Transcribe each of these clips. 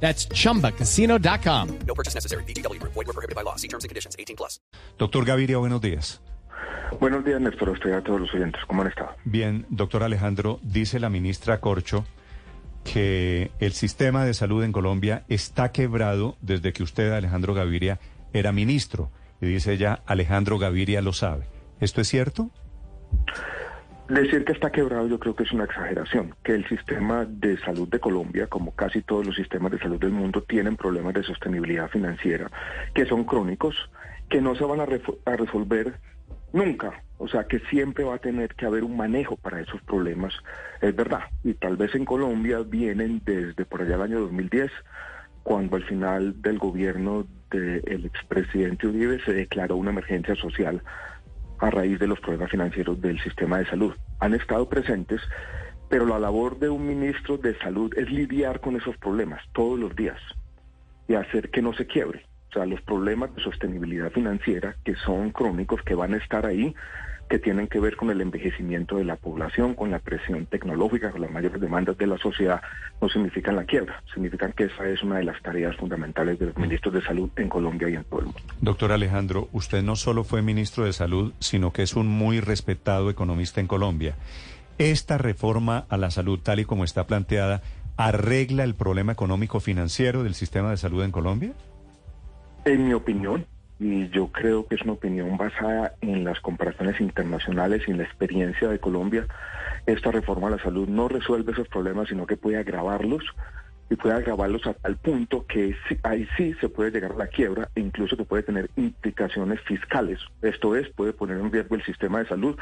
That's chumbacasino.com. No purchase necessary. BGW. Void were prohibited by law. See terms and conditions. 18 plus. Doctor Gaviria, buenos días. Buenos días, Néstor. Estoy a todos los oyentes. ¿Cómo han estado? Bien, doctor Alejandro, dice la ministra Corcho que el sistema de salud en Colombia está quebrado desde que usted, Alejandro Gaviria, era ministro. Y dice ella, Alejandro Gaviria lo sabe. ¿Esto es cierto? Decir que está quebrado yo creo que es una exageración, que el sistema de salud de Colombia, como casi todos los sistemas de salud del mundo, tienen problemas de sostenibilidad financiera, que son crónicos, que no se van a, a resolver nunca, o sea que siempre va a tener que haber un manejo para esos problemas, es verdad, y tal vez en Colombia vienen desde por allá el año 2010, cuando al final del gobierno del expresidente Uribe se declaró una emergencia social a raíz de los problemas financieros del sistema de salud. Han estado presentes, pero la labor de un ministro de salud es lidiar con esos problemas todos los días y hacer que no se quiebre. O sea, los problemas de sostenibilidad financiera que son crónicos, que van a estar ahí, que tienen que ver con el envejecimiento de la población, con la presión tecnológica, con las mayores demandas de la sociedad, no significan la quiebra, significan que esa es una de las tareas fundamentales de los ministros de salud en Colombia y en todo el mundo. Doctor Alejandro, usted no solo fue ministro de Salud, sino que es un muy respetado economista en Colombia. ¿Esta reforma a la salud, tal y como está planteada, arregla el problema económico financiero del sistema de salud en Colombia? En mi opinión, y yo creo que es una opinión basada en las comparaciones internacionales y en la experiencia de Colombia, esta reforma a la salud no resuelve esos problemas, sino que puede agravarlos y puede agravarlos a tal punto que ahí sí se puede llegar a la quiebra e incluso que puede tener implicaciones fiscales. Esto es, puede poner en riesgo el sistema de salud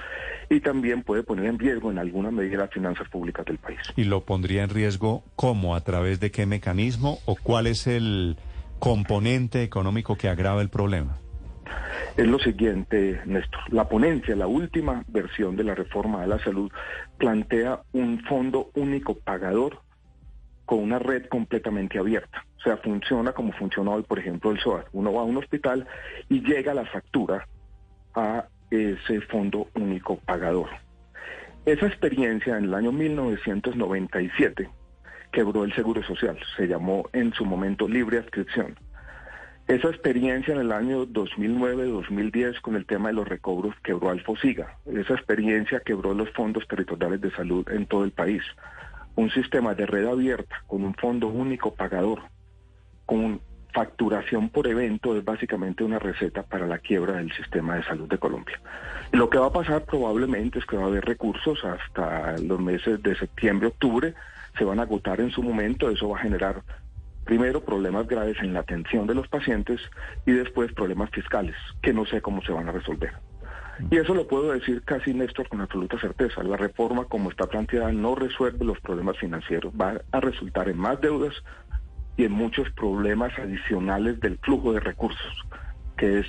y también puede poner en riesgo en alguna medida las finanzas públicas del país. ¿Y lo pondría en riesgo cómo? ¿A través de qué mecanismo? ¿O cuál es el componente económico que agrava el problema? es lo siguiente, Néstor. La ponencia, la última versión de la reforma de la salud, plantea un fondo único pagador con una red completamente abierta. O sea, funciona como funciona hoy, por ejemplo, el SOAT. Uno va a un hospital y llega la factura a ese fondo único pagador. Esa experiencia en el año 1997 quebró el Seguro Social. Se llamó en su momento libre adscripción. Esa experiencia en el año 2009-2010 con el tema de los recobros quebró al FOSIGA. Esa experiencia quebró los fondos territoriales de salud en todo el país. Un sistema de red abierta con un fondo único pagador, con facturación por evento, es básicamente una receta para la quiebra del sistema de salud de Colombia. Lo que va a pasar probablemente es que va a haber recursos hasta los meses de septiembre, octubre, se van a agotar en su momento, eso va a generar primero problemas graves en la atención de los pacientes y después problemas fiscales, que no sé cómo se van a resolver. Y eso lo puedo decir casi, Néstor, con absoluta certeza. La reforma, como está planteada, no resuelve los problemas financieros. Va a resultar en más deudas y en muchos problemas adicionales del flujo de recursos, que es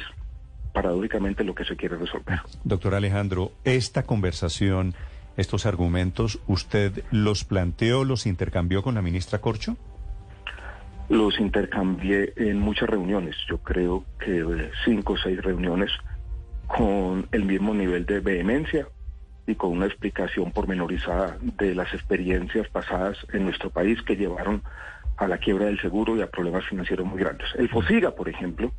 paradójicamente lo que se quiere resolver. Doctor Alejandro, esta conversación, estos argumentos, ¿usted los planteó, los intercambió con la ministra Corcho? Los intercambié en muchas reuniones, yo creo que cinco o seis reuniones con el mismo nivel de vehemencia y con una explicación pormenorizada de las experiencias pasadas en nuestro país que llevaron a la quiebra del seguro y a problemas financieros muy grandes. El FOSIGA, por ejemplo,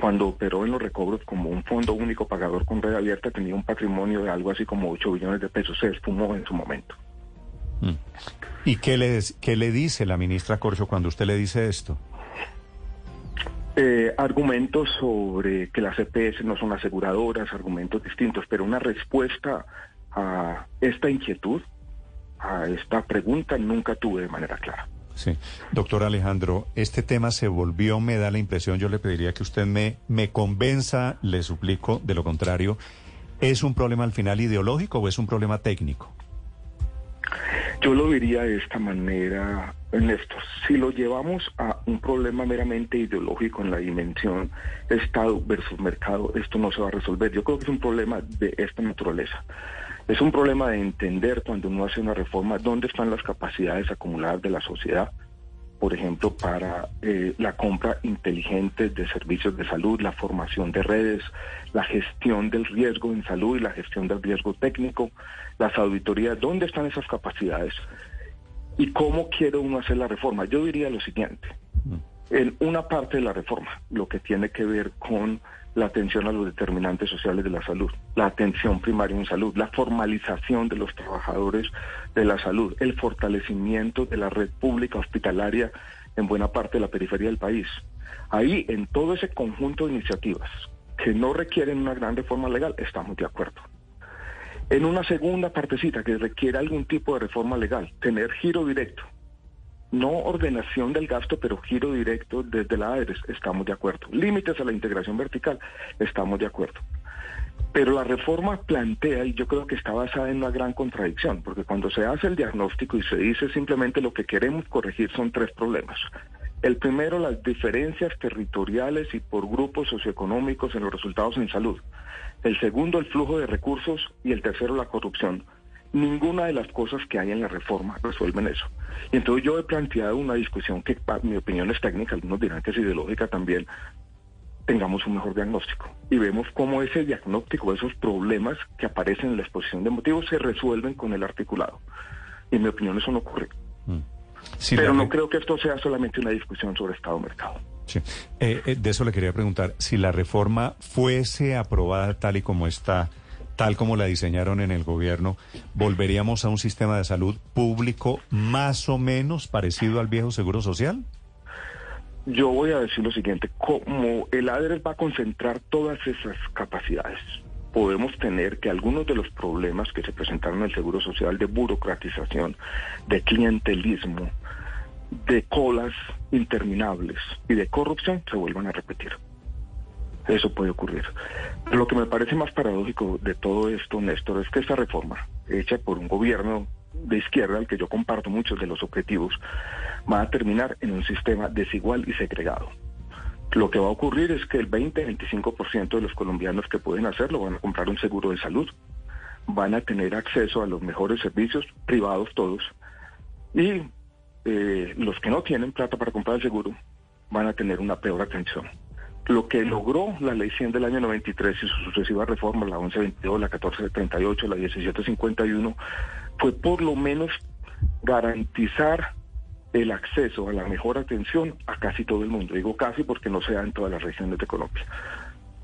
cuando operó en los recobros como un fondo único pagador con red abierta, tenía un patrimonio de algo así como 8 billones de pesos. Se esfumó en su momento. Mm. ¿Y qué le, qué le dice la ministra Corcho cuando usted le dice esto? Eh, argumentos sobre que las EPS no son aseguradoras, argumentos distintos, pero una respuesta a esta inquietud, a esta pregunta, nunca tuve de manera clara. Sí. Doctor Alejandro, este tema se volvió, me da la impresión, yo le pediría que usted me, me convenza, le suplico, de lo contrario, ¿es un problema al final ideológico o es un problema técnico? Yo lo diría de esta manera, Néstor. Si lo llevamos a un problema meramente ideológico en la dimensión Estado versus mercado, esto no se va a resolver. Yo creo que es un problema de esta naturaleza. Es un problema de entender cuando uno hace una reforma dónde están las capacidades acumuladas de la sociedad, por ejemplo, para eh, la compra inteligente de servicios de salud, la formación de redes, la gestión del riesgo en salud y la gestión del riesgo técnico, las auditorías, ¿dónde están esas capacidades? ¿Y cómo quiere uno hacer la reforma? Yo diría lo siguiente, en una parte de la reforma, lo que tiene que ver con la atención a los determinantes sociales de la salud, la atención primaria en salud, la formalización de los trabajadores de la salud, el fortalecimiento de la red pública hospitalaria en buena parte de la periferia del país. Ahí, en todo ese conjunto de iniciativas que no requieren una gran reforma legal, estamos de acuerdo. En una segunda partecita que requiere algún tipo de reforma legal, tener giro directo, no ordenación del gasto, pero giro directo desde la ADRES, estamos de acuerdo. Límites a la integración vertical, estamos de acuerdo. Pero la reforma plantea, y yo creo que está basada en una gran contradicción, porque cuando se hace el diagnóstico y se dice simplemente lo que queremos corregir son tres problemas. El primero, las diferencias territoriales y por grupos socioeconómicos en los resultados en salud. El segundo, el flujo de recursos. Y el tercero, la corrupción. Ninguna de las cosas que hay en la reforma resuelven eso. Y entonces yo he planteado una discusión que, mi opinión es técnica, algunos dirán que es ideológica también, tengamos un mejor diagnóstico y vemos cómo ese diagnóstico, esos problemas que aparecen en la exposición de motivos se resuelven con el articulado. Y en mi opinión eso no ocurre. Mm. Pero no creo que esto sea solamente una discusión sobre Estado-mercado. Sí. Eh, eh, de eso le quería preguntar, si la reforma fuese aprobada tal y como está, tal como la diseñaron en el gobierno, ¿volveríamos a un sistema de salud público más o menos parecido al viejo Seguro Social? Yo voy a decir lo siguiente, como el ADRES va a concentrar todas esas capacidades, podemos tener que algunos de los problemas que se presentaron en el Seguro Social de burocratización, de clientelismo, de colas interminables y de corrupción se vuelvan a repetir. Eso puede ocurrir. lo que me parece más paradójico de todo esto, Néstor, es que esta reforma, hecha por un gobierno de izquierda, al que yo comparto muchos de los objetivos, va a terminar en un sistema desigual y segregado. Lo que va a ocurrir es que el 20-25% de los colombianos que pueden hacerlo van a comprar un seguro de salud, van a tener acceso a los mejores servicios, privados todos, y eh, los que no tienen plata para comprar el seguro van a tener una peor atención. Lo que logró la ley 100 del año 93 y sus sucesivas reformas, la 1122, la 1438, la 1751, fue por lo menos garantizar el acceso a la mejor atención a casi todo el mundo. Digo casi porque no se da en todas las regiones de Colombia.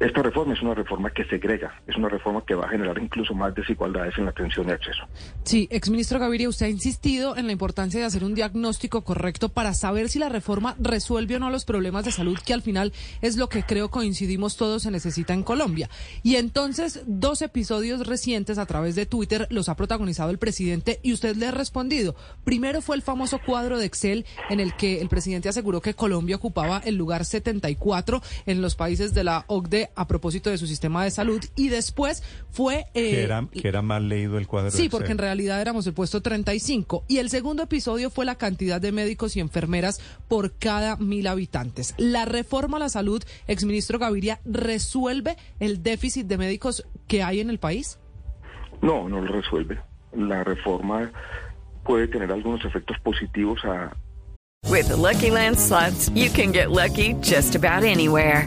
Esta reforma es una reforma que segrega, es una reforma que va a generar incluso más desigualdades en la atención y acceso. Sí, exministro Gaviria, usted ha insistido en la importancia de hacer un diagnóstico correcto para saber si la reforma resuelve o no los problemas de salud, que al final es lo que creo coincidimos todos se necesita en Colombia. Y entonces, dos episodios recientes a través de Twitter los ha protagonizado el presidente y usted le ha respondido. Primero fue el famoso cuadro de Excel en el que el presidente aseguró que Colombia ocupaba el lugar 74 en los países de la OCDE a propósito de su sistema de salud y después fue... Eh, que, era, que era mal leído el cuadro. Sí, porque en realidad éramos el puesto 35 y el segundo episodio fue la cantidad de médicos y enfermeras por cada mil habitantes. La reforma a la salud, exministro Gaviria, ¿resuelve el déficit de médicos que hay en el país? No, no lo resuelve. La reforma puede tener algunos efectos positivos a... With Lucky Land slots, you can get lucky just about anywhere.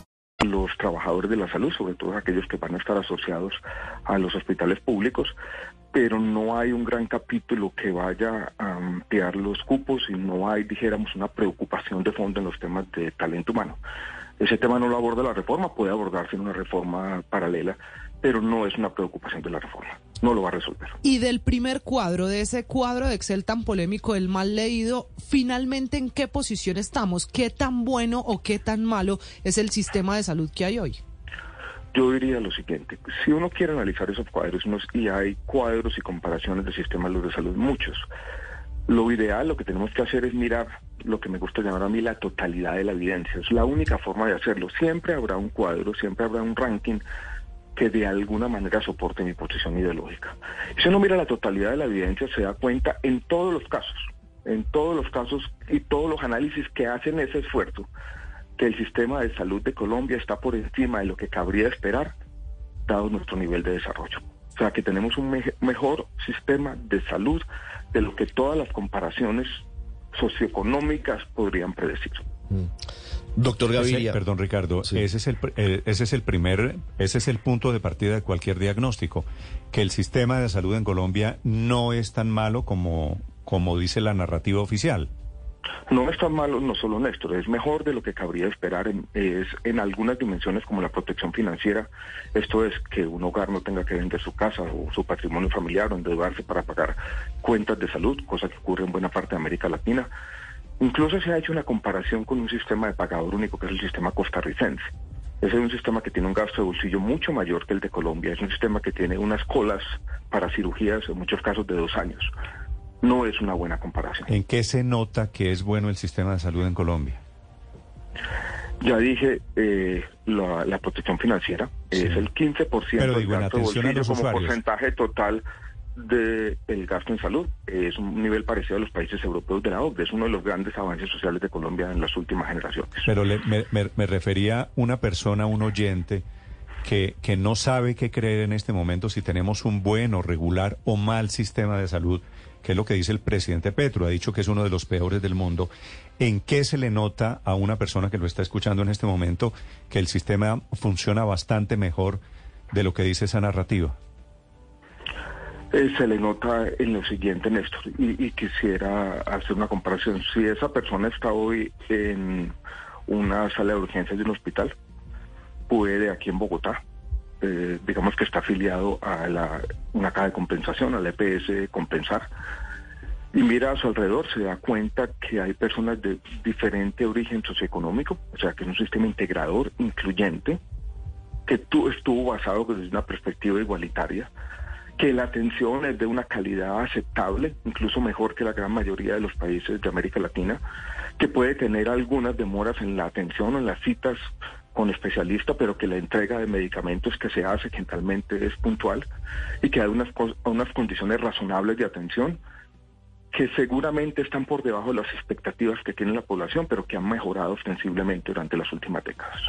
Los trabajadores de la salud, sobre todo aquellos que van a estar asociados a los hospitales públicos, pero no hay un gran capítulo que vaya a ampliar los cupos y no hay, dijéramos, una preocupación de fondo en los temas de talento humano. Ese tema no lo aborda la reforma, puede abordarse en una reforma paralela, pero no es una preocupación de la reforma. No lo va a resolver. Y del primer cuadro, de ese cuadro de Excel tan polémico, el mal leído, finalmente en qué posición estamos, qué tan bueno o qué tan malo es el sistema de salud que hay hoy. Yo diría lo siguiente, si uno quiere analizar esos cuadros, unos- y hay cuadros y comparaciones de sistemas de salud, muchos, lo ideal, lo que tenemos que hacer es mirar lo que me gusta llamar a mí la totalidad de la evidencia. Es la única forma de hacerlo. Siempre habrá un cuadro, siempre habrá un ranking que de alguna manera soporte mi posición ideológica. Si uno mira la totalidad de la evidencia, se da cuenta en todos los casos, en todos los casos y todos los análisis que hacen ese esfuerzo, que el sistema de salud de Colombia está por encima de lo que cabría esperar, dado nuestro nivel de desarrollo. O sea, que tenemos un me- mejor sistema de salud de lo que todas las comparaciones socioeconómicas podrían predecir. Doctor Ese- Gaviria. perdón, Ricardo, Sí. ese es el eh, ese es el primer, ese es el punto de partida de cualquier diagnóstico, que el sistema de salud en Colombia no es tan malo como como dice la narrativa oficial. No es tan malo, no solo Néstor, es mejor de lo que cabría esperar en, es en algunas dimensiones como la protección financiera. Esto es que un hogar no tenga que vender su casa o su patrimonio familiar o endeudarse para pagar cuentas de salud, cosa que ocurre en buena parte de América Latina. Incluso se ha hecho una comparación con un sistema de pagador único que es el sistema costarricense. Ese es un sistema que tiene un gasto de bolsillo mucho mayor que el de Colombia. Es un sistema que tiene unas colas para cirugías, en muchos casos de dos años. No es una buena comparación. ¿En qué se nota que es bueno el sistema de salud en Colombia? Ya dije, eh, la, la protección financiera Sí. es el 15% Pero del digo, en gasto de atención a bolsillo los como porcentaje total del gasto en salud. Es un nivel parecido a los países europeos de la OCDE. Es uno de los grandes avances sociales de Colombia en las últimas generaciones. Pero le- me, me- refería una persona, un oyente, que, que no sabe qué creer en este momento si tenemos un buen o regular o mal sistema de salud, que es lo que dice el presidente Petro, ha dicho que es uno de los peores del mundo. ¿En qué se le nota a una persona que lo está escuchando en este momento que el sistema funciona bastante mejor de lo que dice esa narrativa? Eh, se le nota en lo siguiente, Néstor, y, quisiera hacer una comparación. Si esa persona está hoy en una sala de urgencias de un hospital, puede aquí en Bogotá, eh, digamos que está afiliado a la, una caja de compensación, al EPS Compensar, y mira a su alrededor, se da cuenta que hay personas de diferente origen socioeconómico, o sea que es un sistema integrador, incluyente, que tu- estuvo basado desde una perspectiva igualitaria, que la atención es de una calidad aceptable, incluso mejor que la gran mayoría de los países de América Latina, que puede tener algunas demoras en la atención o en las citas con especialista, pero que la entrega de medicamentos que se hace generalmente es puntual y que hay unas, unas condiciones razonables de atención que seguramente están por debajo de las expectativas que tiene la población, pero que han mejorado ostensiblemente durante las últimas décadas.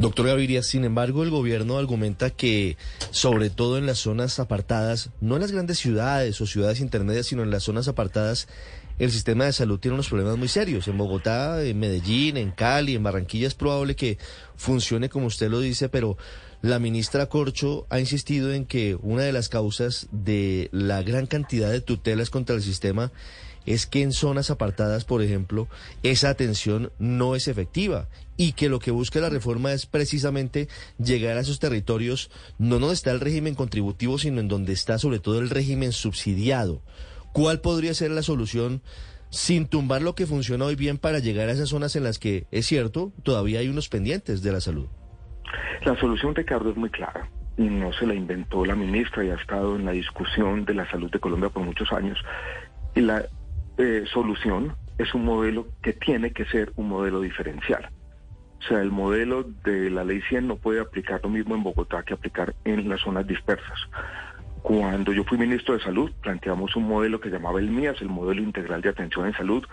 Doctor Gaviria, sin embargo, el gobierno argumenta que, sobre todo en las zonas apartadas, no en las grandes ciudades o ciudades intermedias, sino en las zonas apartadas, el sistema de salud tiene unos problemas muy serios. En Bogotá, en Medellín, en Cali, en Barranquilla es probable que funcione como usted lo dice, pero la ministra Corcho ha insistido en que una de las causas de la gran cantidad de tutelas contra el sistema es que en zonas apartadas, por ejemplo, esa atención no es efectiva y que lo que busca la reforma es precisamente llegar a esos territorios, no donde está el régimen contributivo, sino en donde está sobre todo el régimen subsidiado. ¿Cuál podría ser la solución sin tumbar lo que funciona hoy bien para llegar a esas zonas en las que, es cierto, todavía hay unos pendientes de la salud? La solución, Ricardo, es muy clara y no se la inventó la ministra y ha estado en la discusión de la salud de Colombia por muchos años. Y la eh, solución es un modelo que tiene que ser un modelo diferencial. O sea, el modelo de la ley 100 no puede aplicar lo mismo en Bogotá que aplicar en las zonas dispersas. Cuando yo fui ministro de Salud, planteamos un modelo que llamaba el MIAS, el modelo integral de atención en salud,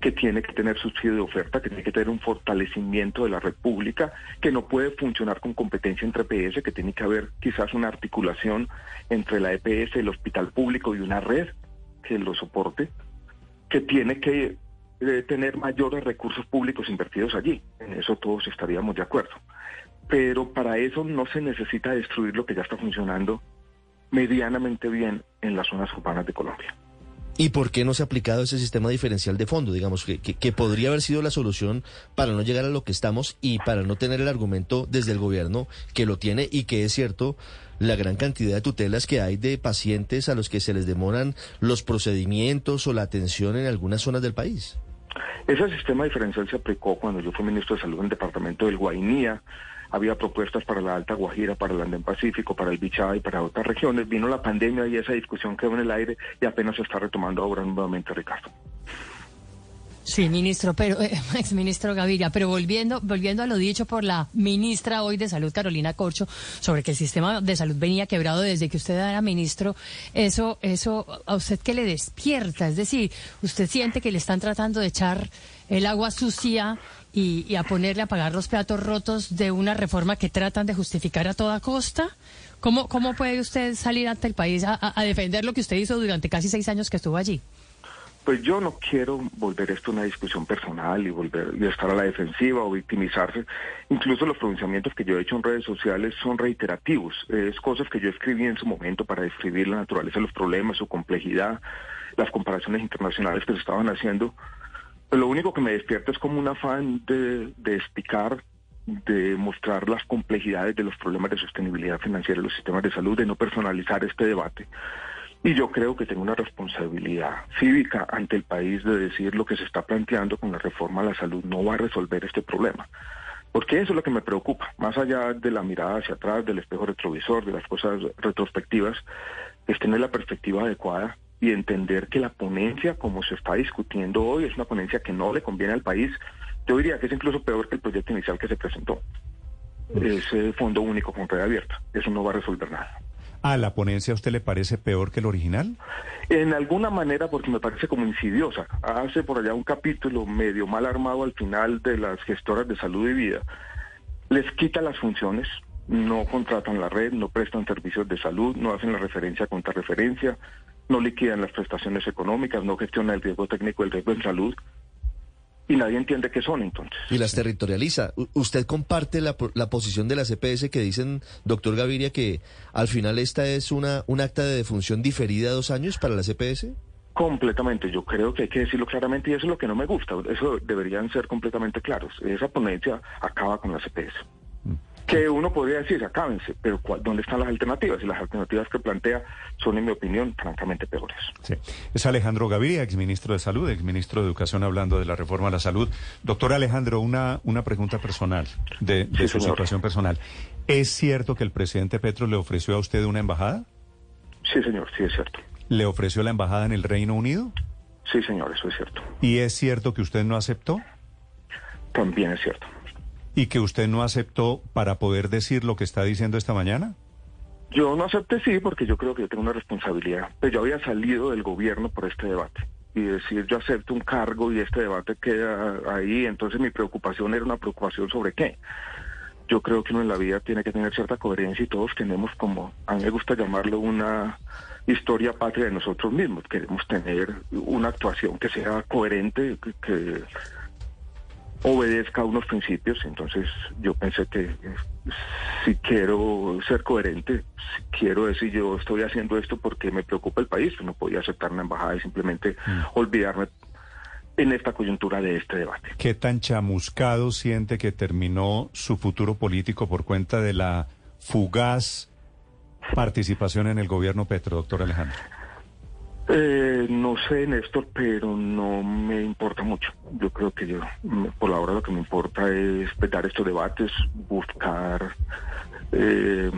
que tiene que tener subsidio de oferta, que tiene que tener un fortalecimiento de la red pública, que no puede funcionar con competencia entre EPS, que tiene que haber quizás una articulación entre la EPS, el hospital público y una red que lo soporte, que tiene que eh, tener mayores recursos públicos invertidos allí. En eso todos estaríamos de acuerdo. Pero para eso no se necesita destruir lo que ya está funcionando medianamente bien en las zonas urbanas de Colombia. ¿Y por qué no se ha aplicado ese sistema diferencial de fondo? Digamos, que, que, que, podría haber sido la solución para no llegar a lo que estamos y para no tener el argumento desde el gobierno que lo tiene y que es cierto la gran cantidad de tutelas que hay de pacientes a los que se les demoran los procedimientos o la atención en algunas zonas del país. Ese sistema diferencial se aplicó cuando yo fui ministro de Salud en el departamento del Guainía. Había propuestas para la Alta Guajira, para el Andén Pacífico, para el Bichá y para otras regiones. Vino la pandemia y esa discusión quedó en el aire y apenas se está retomando ahora nuevamente, Ricardo. Sí, ministro, pero eh, exministro Gaviria, pero volviendo, volviendo a lo dicho por la ministra hoy de Salud, Carolina Corcho, sobre que el sistema de salud venía quebrado desde que usted era ministro, eso, eso a usted que le despierta, es decir, usted siente que le están tratando de echar el agua sucia y, a ponerle a pagar los platos rotos de una reforma que tratan de justificar a toda costa. ¿Cómo, cómo puede usted salir ante el país a defender lo que usted hizo durante casi seis años que estuvo allí? Pues yo no quiero volver esto una discusión personal y volver y estar a la defensiva o victimizarse. Incluso los pronunciamientos que yo he hecho en redes sociales son reiterativos. Es cosas que yo escribí en su momento para describir la naturaleza de los problemas, su complejidad, las comparaciones internacionales que se estaban haciendo. Lo único que me despierta es como un afán de, de explicar de mostrar las complejidades de los problemas de sostenibilidad financiera de los sistemas de salud, de no personalizar este debate. Y yo creo que tengo una responsabilidad cívica ante el país de decir lo que se está planteando con la reforma a la salud no va a resolver este problema. Porque eso es lo que me preocupa, más allá de la mirada hacia atrás, del espejo retrovisor, de las cosas retrospectivas, es tener la perspectiva adecuada y entender que la ponencia, como se está discutiendo hoy, es una ponencia que no le conviene al país. Yo diría que es incluso peor que el proyecto inicial que se presentó. Ese fondo único con red abierta. Eso no va a resolver nada. ¿A la ponencia a usted le parece peor que el original? En alguna manera, porque me parece como insidiosa. Hace por allá un capítulo medio mal armado al final de las gestoras de salud y vida. Les quita las funciones, no contratan la red, no prestan servicios de salud, no hacen la referencia contra referencia, no liquidan las prestaciones económicas, no gestionan el riesgo técnico, el riesgo en salud y nadie entiende qué son entonces. Y las territorializa. ¿Usted comparte la, la, posición de la CPS que dicen, doctor Gaviria, que al final esta es una un acta de defunción diferida a dos años para la CPS? Completamente, yo creo que hay que decirlo claramente y eso es lo que no me gusta, eso deberían ser completamente claros. Esa ponencia acaba con la CPS. Que uno podría decir, acábense, pero ¿dónde están las alternativas? Y las alternativas que plantea son, en mi opinión, francamente peores. Sí. Es Alejandro Gaviria, exministro de Salud, exministro de Educación, hablando de la reforma a la salud. Doctor Alejandro, una, una pregunta personal, de, de sí, su señor. situación personal. ¿Es cierto que el presidente Petro le ofreció a usted una embajada? Sí, señor, sí es cierto. ¿Le ofreció la embajada en el Reino Unido? Sí, señor, eso es cierto. ¿Y es cierto que usted no aceptó? También es cierto. ¿Y que usted no aceptó para poder decir lo que está diciendo esta mañana? Yo no acepté sí, porque yo creo que yo tengo una responsabilidad. Pero yo había salido del gobierno por este debate. Y decir yo acepto un cargo y este debate queda ahí, entonces mi preocupación era una preocupación sobre qué. Yo creo que uno en la vida tiene que tener cierta coherencia y todos tenemos como, a mí me gusta llamarlo una historia patria de nosotros mismos. Queremos tener una actuación que sea coherente, que obedezca a unos principios, entonces yo pensé que eh, si quiero ser coherente, si quiero decir yo estoy haciendo esto porque me preocupa el país, no podía aceptar una embajada y simplemente mm. olvidarme en esta coyuntura de este debate. ¿Qué tan chamuscado siente que terminó su futuro político por cuenta de la fugaz participación en el gobierno Petro, doctor Alejandro? Eh, no sé, Néstor, pero no me importa mucho. Yo creo que yo, por la hora lo que me importa es dar estos debates, buscar eh,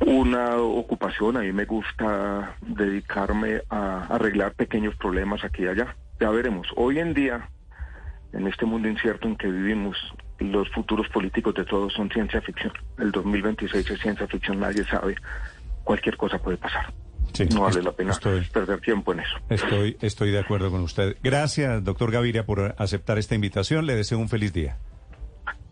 una ocupación. A mí me gusta dedicarme a arreglar pequeños problemas aquí y allá. Ya veremos. Hoy en día, en este mundo incierto en que vivimos, los futuros políticos de todos son ciencia ficción. El 2026 es ciencia ficción, nadie sabe. Cualquier cosa puede pasar. Sí, no vale la pena estoy, perder tiempo en eso. Estoy, estoy de acuerdo con usted. Gracias, doctor Gaviria, por aceptar esta invitación. Le deseo un feliz día.